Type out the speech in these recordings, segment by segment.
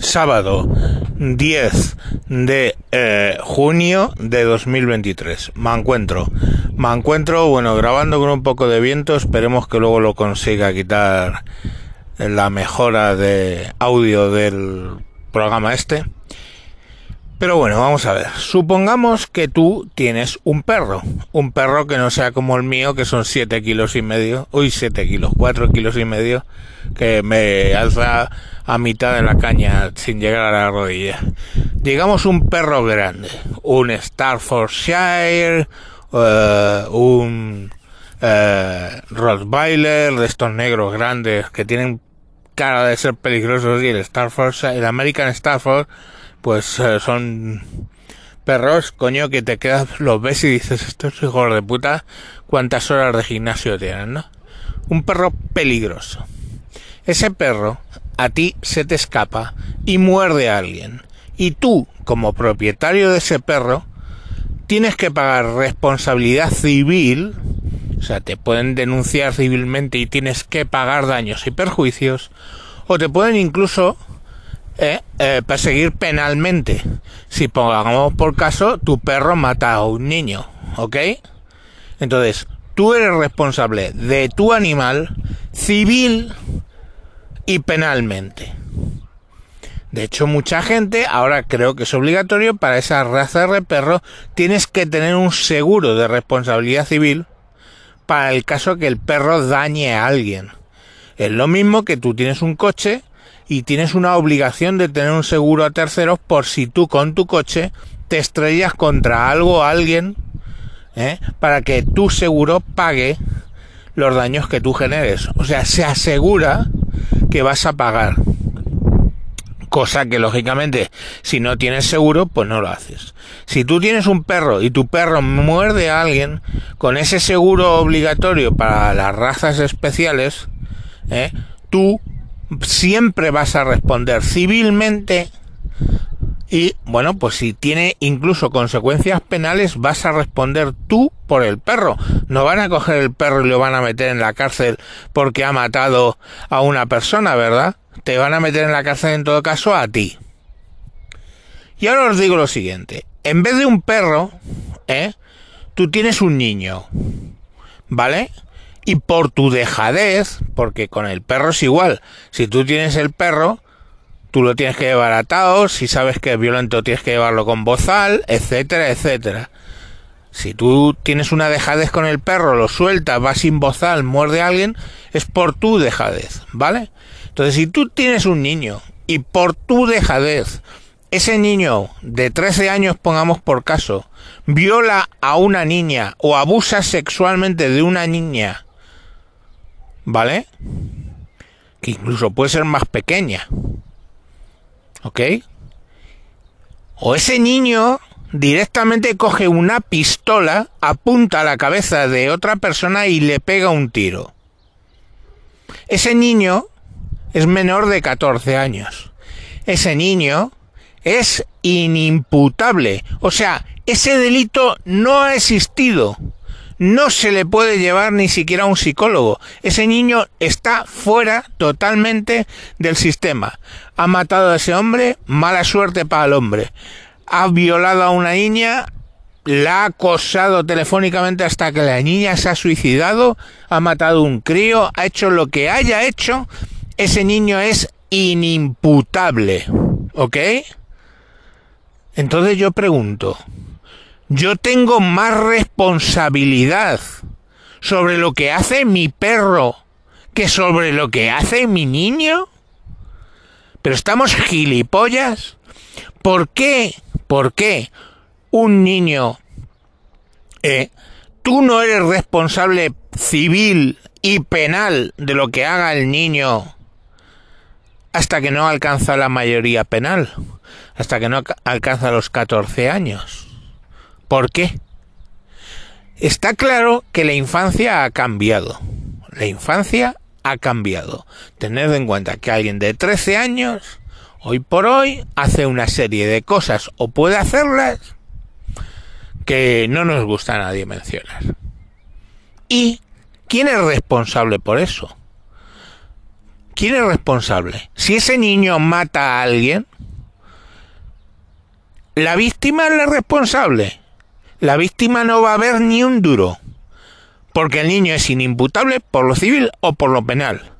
sábado 10 de eh, junio de 2023. Me encuentro, me encuentro, bueno, grabando con un poco de viento, esperemos que luego lo consiga quitar la mejora de audio del programa este. Pero bueno, vamos a ver. Supongamos que tú tienes un perro. Un perro que no sea como el mío, que son 7 kilos y medio. Uy, 7 kilos, 4 kilos y medio. Que me alza a mitad de la caña sin llegar a la rodilla. Digamos un perro grande. Un Staffordshire. Uh, un uh, Rottweiler de estos negros grandes que tienen cara de ser peligrosos y el Staffordshire, el American Stafford pues eh, son perros, coño, que te quedas, los ves y dices, estos hijos de puta, cuántas horas de gimnasio tienen, ¿no? Un perro peligroso. Ese perro a ti se te escapa y muerde a alguien. Y tú, como propietario de ese perro, tienes que pagar responsabilidad civil, o sea, te pueden denunciar civilmente y tienes que pagar daños y perjuicios, o te pueden incluso eh, eh, perseguir penalmente. Si pongamos por caso, tu perro mata a un niño, ¿ok? Entonces, tú eres responsable de tu animal civil y penalmente. De hecho, mucha gente, ahora creo que es obligatorio para esa raza de perro, tienes que tener un seguro de responsabilidad civil para el caso que el perro dañe a alguien. Es lo mismo que tú tienes un coche y tienes una obligación de tener un seguro a terceros por si tú con tu coche te estrellas contra algo alguien ¿eh? para que tu seguro pague los daños que tú generes. O sea, se asegura que vas a pagar. Cosa que lógicamente si no tienes seguro, pues no lo haces. Si tú tienes un perro y tu perro muerde a alguien, con ese seguro obligatorio para las razas especiales, ¿eh? tú siempre vas a responder civilmente y bueno, pues si tiene incluso consecuencias penales, vas a responder tú por el perro. No van a coger el perro y lo van a meter en la cárcel porque ha matado a una persona, ¿verdad? Te van a meter en la cárcel en todo caso a ti. Y ahora os digo lo siguiente. En vez de un perro, ¿eh? Tú tienes un niño. ¿Vale? Y por tu dejadez, porque con el perro es igual, si tú tienes el perro, tú lo tienes que llevar atado, si sabes que es violento tienes que llevarlo con bozal, etcétera, etcétera. Si tú tienes una dejadez con el perro, lo sueltas, va sin bozal, muerde a alguien, es por tu dejadez, ¿vale? Entonces, si tú tienes un niño y por tu dejadez, ese niño de 13 años, pongamos por caso, viola a una niña o abusa sexualmente de una niña ¿vale? Que incluso puede ser más pequeña. ¿Ok? O ese niño directamente coge una pistola, apunta a la cabeza de otra persona y le pega un tiro. Ese niño es menor de 14 años. Ese niño es inimputable. O sea, ese delito no ha existido no se le puede llevar ni siquiera a un psicólogo. Ese niño está fuera totalmente del sistema. Ha matado a ese hombre, mala suerte para el hombre. Ha violado a una niña, la ha acosado telefónicamente hasta que la niña se ha suicidado, ha matado a un crío, ha hecho lo que haya hecho, ese niño es inimputable. ¿Ok? Entonces yo pregunto, yo tengo más responsabilidad sobre lo que hace mi perro que sobre lo que hace mi niño? Pero estamos gilipollas. ¿Por qué? ¿Por qué un niño... Eh, tú no eres responsable civil y penal de lo que haga el niño hasta que no alcanza la mayoría penal, hasta que no alcanza los 14 años. ¿Por qué? Está claro que la infancia ha cambiado. La infancia ha cambiado. Tened en cuenta que alguien de 13 años, hoy por hoy, hace una serie de cosas o puede hacerlas que no nos gusta a nadie mencionar. ¿Y quién es responsable por eso? ¿Quién es responsable? Si ese niño mata a alguien, la víctima es la responsable. La víctima no va a ver ni un duro, porque el niño es inimputable por lo civil o por lo penal.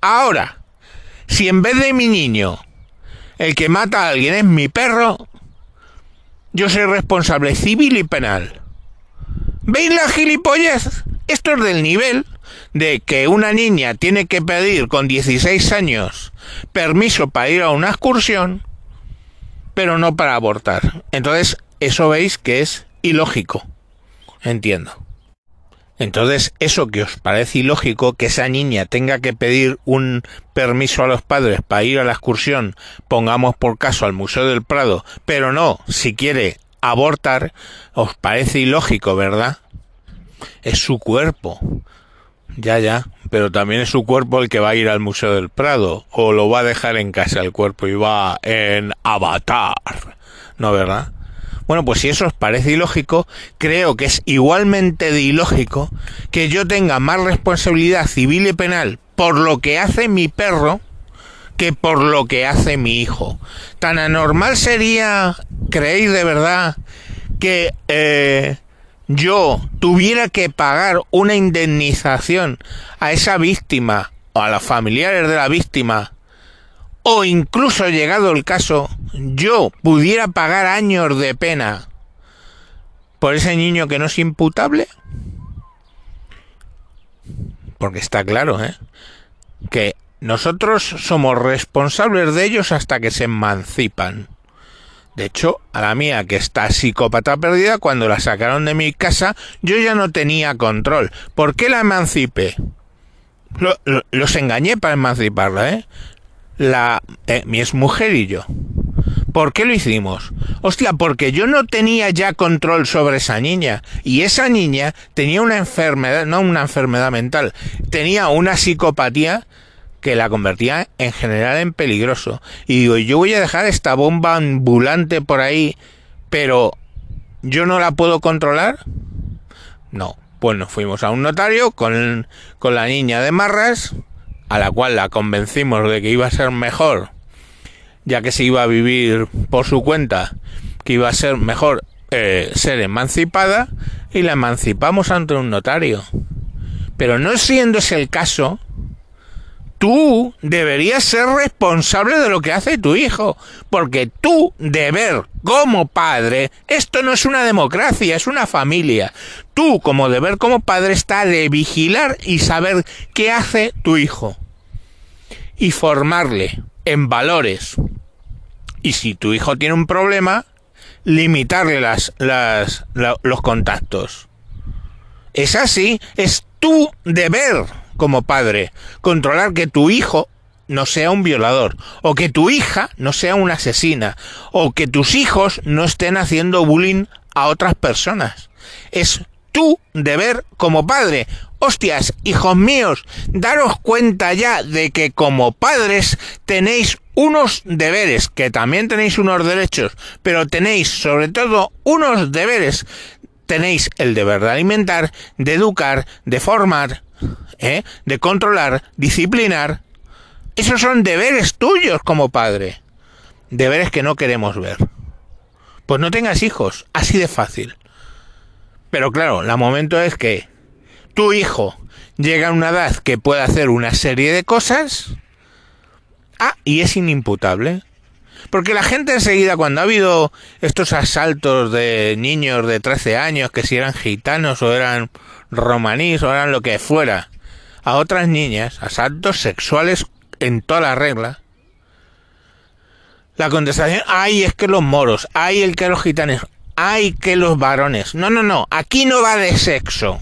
Ahora, si en vez de mi niño el que mata a alguien es mi perro, yo soy responsable civil y penal. ¿Veis la gilipollas? Esto es del nivel de que una niña tiene que pedir con 16 años permiso para ir a una excursión, pero no para abortar. Entonces, eso veis que es ilógico. Entiendo. Entonces, eso que os parece ilógico, que esa niña tenga que pedir un permiso a los padres para ir a la excursión, pongamos por caso al Museo del Prado, pero no, si quiere abortar, os parece ilógico, ¿verdad? Es su cuerpo. Ya, ya, pero también es su cuerpo el que va a ir al Museo del Prado, o lo va a dejar en casa el cuerpo y va en avatar. ¿No, verdad? Bueno, pues si eso os parece ilógico, creo que es igualmente de ilógico que yo tenga más responsabilidad civil y penal por lo que hace mi perro que por lo que hace mi hijo. Tan anormal sería, creéis de verdad, que eh, yo tuviera que pagar una indemnización a esa víctima o a los familiares de la víctima o incluso llegado el caso, yo pudiera pagar años de pena por ese niño que no es imputable? Porque está claro, ¿eh? Que nosotros somos responsables de ellos hasta que se emancipan. De hecho, a la mía, que está psicópata perdida, cuando la sacaron de mi casa, yo ya no tenía control. ¿Por qué la emancipé? los engañé para emanciparla, ¿eh? la eh, mi exmujer y yo. ¿Por qué lo hicimos? Hostia, porque yo no tenía ya control sobre esa niña. Y esa niña tenía una enfermedad, no una enfermedad mental, tenía una psicopatía que la convertía en general en peligroso. Y digo, yo voy a dejar esta bomba ambulante por ahí, pero ¿yo no la puedo controlar? No. Pues nos fuimos a un notario con, con la niña de marras a la cual la convencimos de que iba a ser mejor, ya que se iba a vivir por su cuenta, que iba a ser mejor eh, ser emancipada, y la emancipamos ante un notario. Pero no siendo ese el caso, tú deberías ser responsable de lo que hace tu hijo, porque tu deber como padre, esto no es una democracia, es una familia. Tú como deber como padre está de vigilar y saber qué hace tu hijo y formarle en valores. Y si tu hijo tiene un problema, limitarle las, las, los contactos. Es así, es tu deber como padre, controlar que tu hijo no sea un violador, o que tu hija no sea una asesina, o que tus hijos no estén haciendo bullying a otras personas. Es tu deber como padre. Hostias, hijos míos, daros cuenta ya de que como padres tenéis unos deberes, que también tenéis unos derechos, pero tenéis sobre todo unos deberes. Tenéis el deber de alimentar, de educar, de formar, ¿eh? de controlar, disciplinar. Esos son deberes tuyos como padre. Deberes que no queremos ver. Pues no tengas hijos, así de fácil. Pero claro, la momento es que tu hijo llega a una edad que puede hacer una serie de cosas. Ah, y es inimputable. Porque la gente enseguida, cuando ha habido estos asaltos de niños de 13 años, que si eran gitanos o eran romaníes o eran lo que fuera, a otras niñas, asaltos sexuales en toda la regla, la contestación, ay, es que los moros, ay, el que los gitanos, ay, que los varones. No, no, no, aquí no va de sexo.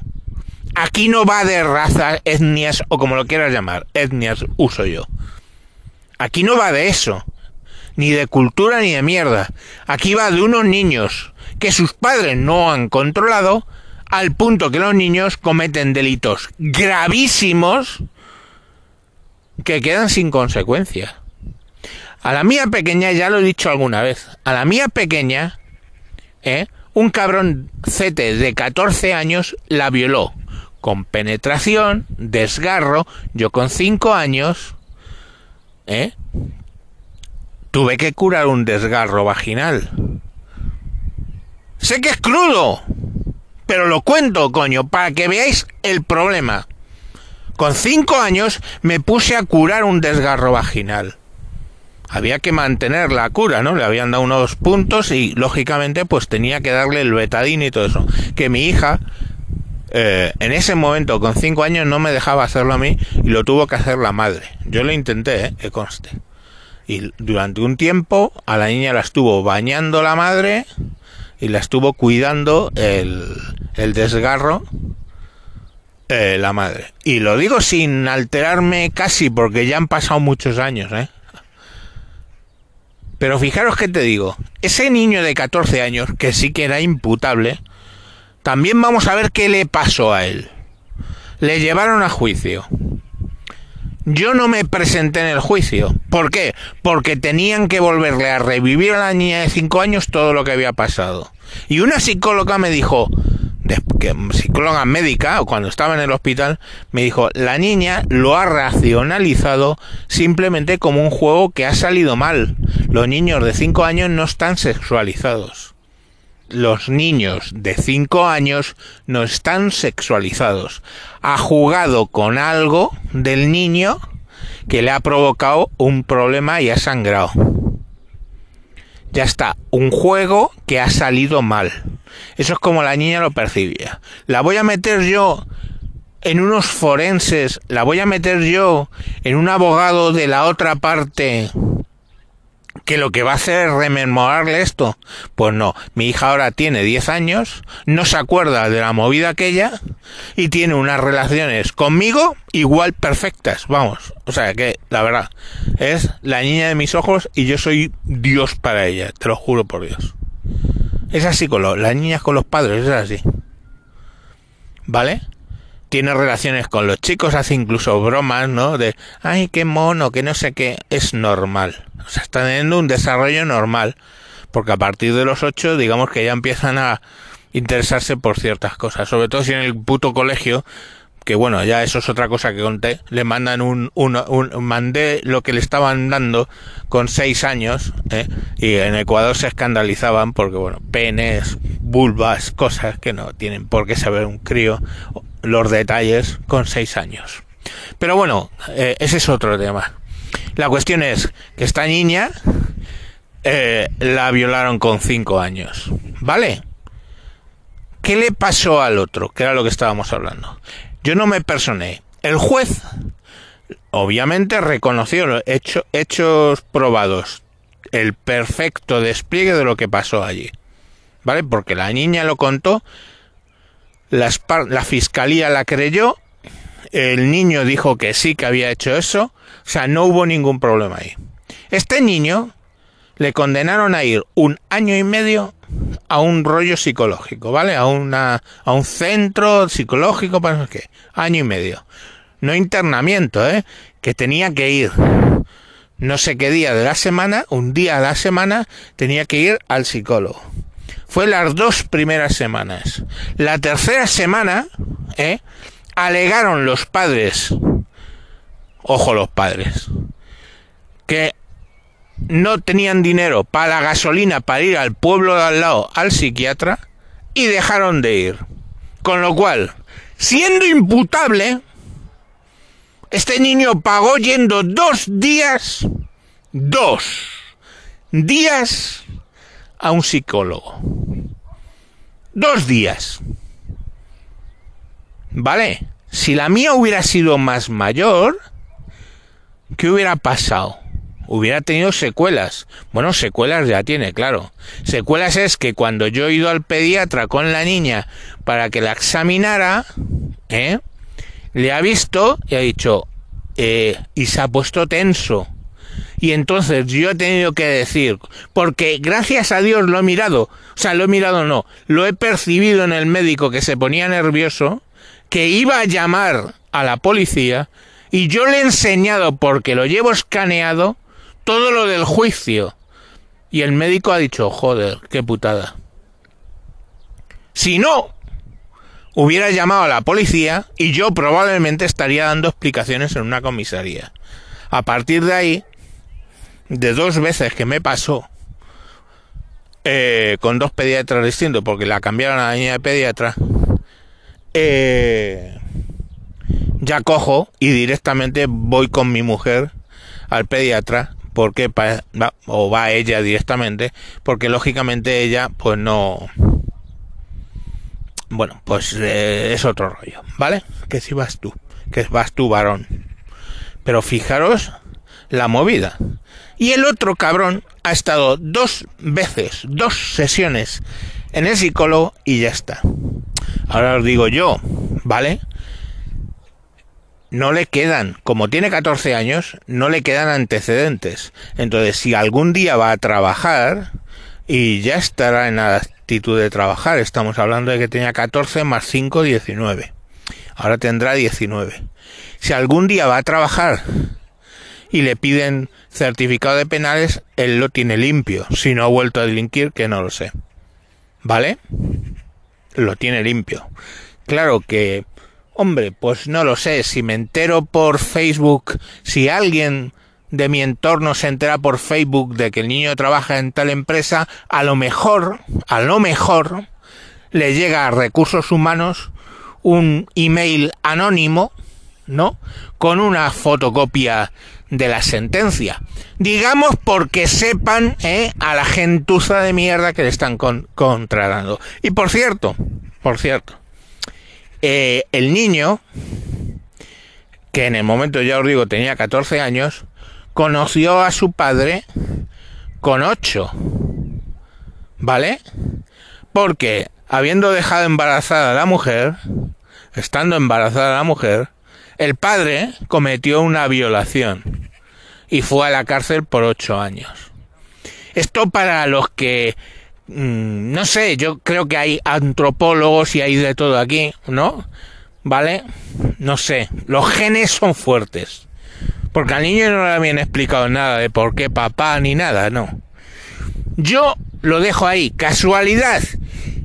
Aquí no va de razas, etnias o como lo quieras llamar, etnias uso yo. Aquí no va de eso, ni de cultura ni de mierda. Aquí va de unos niños que sus padres no han controlado al punto que los niños cometen delitos gravísimos que quedan sin consecuencia. A la mía pequeña, ya lo he dicho alguna vez, a la mía pequeña, ¿eh? un cabrón cete de 14 años la violó con penetración, desgarro, yo con 5 años, ¿eh? tuve que curar un desgarro vaginal. Sé que es crudo, pero lo cuento, coño, para que veáis el problema. Con cinco años me puse a curar un desgarro vaginal. Había que mantener la cura, ¿no? Le habían dado unos puntos y, lógicamente, pues tenía que darle el betadín y todo eso. Que mi hija, eh, en ese momento, con cinco años, no me dejaba hacerlo a mí y lo tuvo que hacer la madre. Yo lo intenté, ¿eh? Que conste. Y durante un tiempo a la niña la estuvo bañando la madre y la estuvo cuidando el, el desgarro eh, la madre. Y lo digo sin alterarme casi porque ya han pasado muchos años, ¿eh? Pero fijaros que te digo, ese niño de 14 años, que sí que era imputable, también vamos a ver qué le pasó a él. Le llevaron a juicio. Yo no me presenté en el juicio. ¿Por qué? Porque tenían que volverle a revivir a la niña de 5 años todo lo que había pasado. Y una psicóloga me dijo, que, psicóloga médica, o cuando estaba en el hospital, me dijo, la niña lo ha racionalizado simplemente como un juego que ha salido mal. Los niños de 5 años no están sexualizados los niños de 5 años no están sexualizados. Ha jugado con algo del niño que le ha provocado un problema y ha sangrado. Ya está, un juego que ha salido mal. Eso es como la niña lo percibía. La voy a meter yo en unos forenses, la voy a meter yo en un abogado de la otra parte que lo que va a hacer es rememorarle esto. Pues no, mi hija ahora tiene 10 años, no se acuerda de la movida aquella y tiene unas relaciones conmigo igual perfectas, vamos. O sea que, la verdad, es la niña de mis ojos y yo soy Dios para ella, te lo juro por Dios. Es así con las niñas con los padres, es así. ¿Vale? Tiene relaciones con los chicos, hace incluso bromas, ¿no? De, ay, qué mono, que no sé qué, es normal. O sea, está teniendo un desarrollo normal, porque a partir de los ocho, digamos que ya empiezan a interesarse por ciertas cosas, sobre todo si en el puto colegio, que bueno, ya eso es otra cosa que conté, le mandan un, un, un mandé lo que le estaban dando con seis años, ¿eh? y en Ecuador se escandalizaban porque bueno, penes, vulvas, cosas que no tienen por qué saber un crío, los detalles con seis años. Pero bueno, eh, ese es otro tema. La cuestión es que esta niña eh, la violaron con cinco años, ¿vale? ¿Qué le pasó al otro? Que era lo que estábamos hablando. Yo no me personé. El juez, obviamente, reconoció los hechos probados, el perfecto despliegue de lo que pasó allí, ¿vale? Porque la niña lo contó, la fiscalía la creyó el niño dijo que sí que había hecho eso, o sea, no hubo ningún problema ahí. Este niño le condenaron a ir un año y medio a un rollo psicológico, ¿vale? A, una, a un centro psicológico, para qué, año y medio. No internamiento, ¿eh? Que tenía que ir. No sé qué día de la semana, un día a la semana, tenía que ir al psicólogo. Fue las dos primeras semanas. La tercera semana, ¿eh? alegaron los padres, ojo los padres, que no tenían dinero para la gasolina para ir al pueblo de al lado al psiquiatra y dejaron de ir. Con lo cual, siendo imputable, este niño pagó yendo dos días, dos días a un psicólogo. Dos días. ¿Vale? Si la mía hubiera sido más mayor, ¿qué hubiera pasado? Hubiera tenido secuelas. Bueno, secuelas ya tiene, claro. Secuelas es que cuando yo he ido al pediatra con la niña para que la examinara, ¿eh? le ha visto y ha dicho, eh, y se ha puesto tenso. Y entonces yo he tenido que decir, porque gracias a Dios lo he mirado, o sea, lo he mirado no, lo he percibido en el médico que se ponía nervioso, que iba a llamar a la policía y yo le he enseñado, porque lo llevo escaneado, todo lo del juicio. Y el médico ha dicho, joder, qué putada. Si no, hubiera llamado a la policía y yo probablemente estaría dando explicaciones en una comisaría. A partir de ahí, de dos veces que me pasó, eh, con dos pediatras distintos, porque la cambiaron a la niña de pediatra, eh, ya cojo y directamente voy con mi mujer al pediatra porque va, o va ella directamente porque lógicamente ella pues no bueno pues eh, es otro rollo vale que si vas tú que vas tú varón. Pero fijaros la movida y el otro cabrón ha estado dos veces dos sesiones en el psicólogo y ya está ahora os digo yo vale no le quedan, como tiene 14 años, no le quedan antecedentes. Entonces, si algún día va a trabajar y ya estará en la actitud de trabajar, estamos hablando de que tenía 14 más 5, 19. Ahora tendrá 19. Si algún día va a trabajar y le piden certificado de penales, él lo tiene limpio. Si no ha vuelto a delinquir, que no lo sé. ¿Vale? Lo tiene limpio. Claro que Hombre, pues no lo sé, si me entero por Facebook, si alguien de mi entorno se entera por Facebook de que el niño trabaja en tal empresa, a lo mejor, a lo mejor, le llega a recursos humanos un email anónimo, ¿no? Con una fotocopia de la sentencia. Digamos porque sepan ¿eh? a la gentuza de mierda que le están con contratando. Y por cierto, por cierto, eh, el niño, que en el momento ya os digo tenía 14 años, conoció a su padre con 8. ¿Vale? Porque habiendo dejado embarazada a la mujer, estando embarazada la mujer, el padre cometió una violación y fue a la cárcel por 8 años. Esto para los que Mm, no sé, yo creo que hay antropólogos y hay de todo aquí, ¿no? ¿Vale? No sé, los genes son fuertes. Porque al niño no le habían explicado nada de por qué papá ni nada, no. Yo lo dejo ahí, casualidad.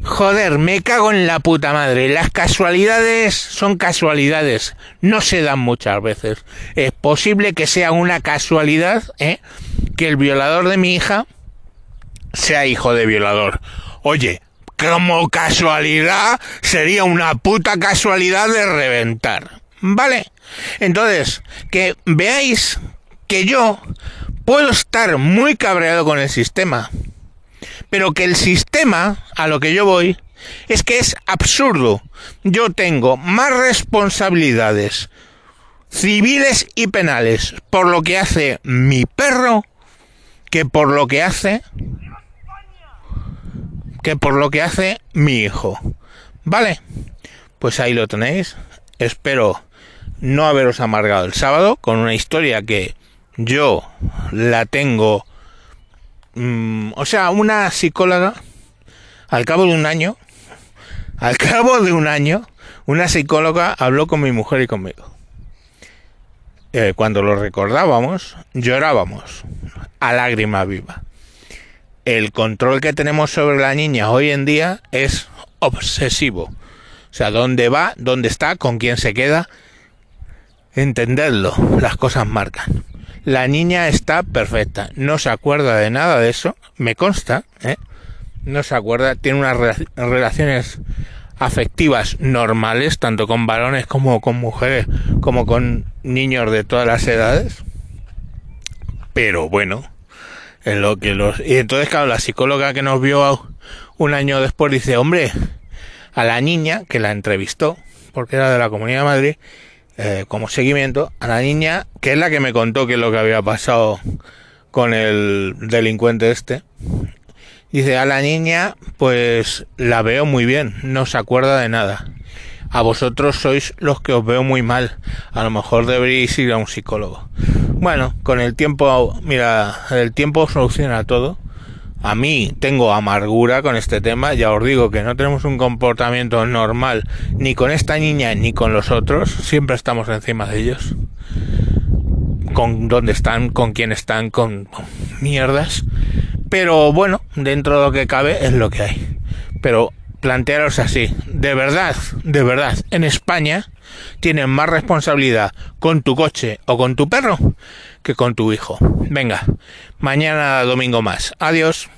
Joder, me cago en la puta madre. Las casualidades son casualidades. No se dan muchas veces. Es posible que sea una casualidad, ¿eh? Que el violador de mi hija sea hijo de violador. Oye, como casualidad, sería una puta casualidad de reventar. ¿Vale? Entonces, que veáis que yo puedo estar muy cabreado con el sistema, pero que el sistema, a lo que yo voy, es que es absurdo. Yo tengo más responsabilidades civiles y penales por lo que hace mi perro que por lo que hace que por lo que hace mi hijo. ¿Vale? Pues ahí lo tenéis. Espero no haberos amargado el sábado con una historia que yo la tengo... Mm, o sea, una psicóloga, al cabo de un año, al cabo de un año, una psicóloga habló con mi mujer y conmigo. Eh, cuando lo recordábamos, llorábamos a lágrima viva el control que tenemos sobre la niña hoy en día es obsesivo. O sea, dónde va, dónde está, con quién se queda. Entenderlo, las cosas marcan. La niña está perfecta, no se acuerda de nada de eso, me consta, ¿eh? no se acuerda, tiene unas relaciones afectivas normales, tanto con varones como con mujeres, como con niños de todas las edades. Pero bueno, en lo que los y entonces claro la psicóloga que nos vio un año después dice hombre a la niña que la entrevistó porque era de la Comunidad de Madrid eh, como seguimiento a la niña que es la que me contó que es lo que había pasado con el delincuente este. Dice a la niña pues la veo muy bien no se acuerda de nada. A vosotros sois los que os veo muy mal. A lo mejor deberíais ir a un psicólogo bueno, con el tiempo, mira, el tiempo soluciona todo. A mí tengo amargura con este tema, ya os digo que no tenemos un comportamiento normal ni con esta niña ni con los otros, siempre estamos encima de ellos. Con dónde están, con quién están, con, mierdas. Pero bueno, dentro de lo que cabe es lo que hay. Pero plantearos así, de verdad, de verdad, en España tienen más responsabilidad con tu coche o con tu perro que con tu hijo. Venga, mañana domingo más. Adiós.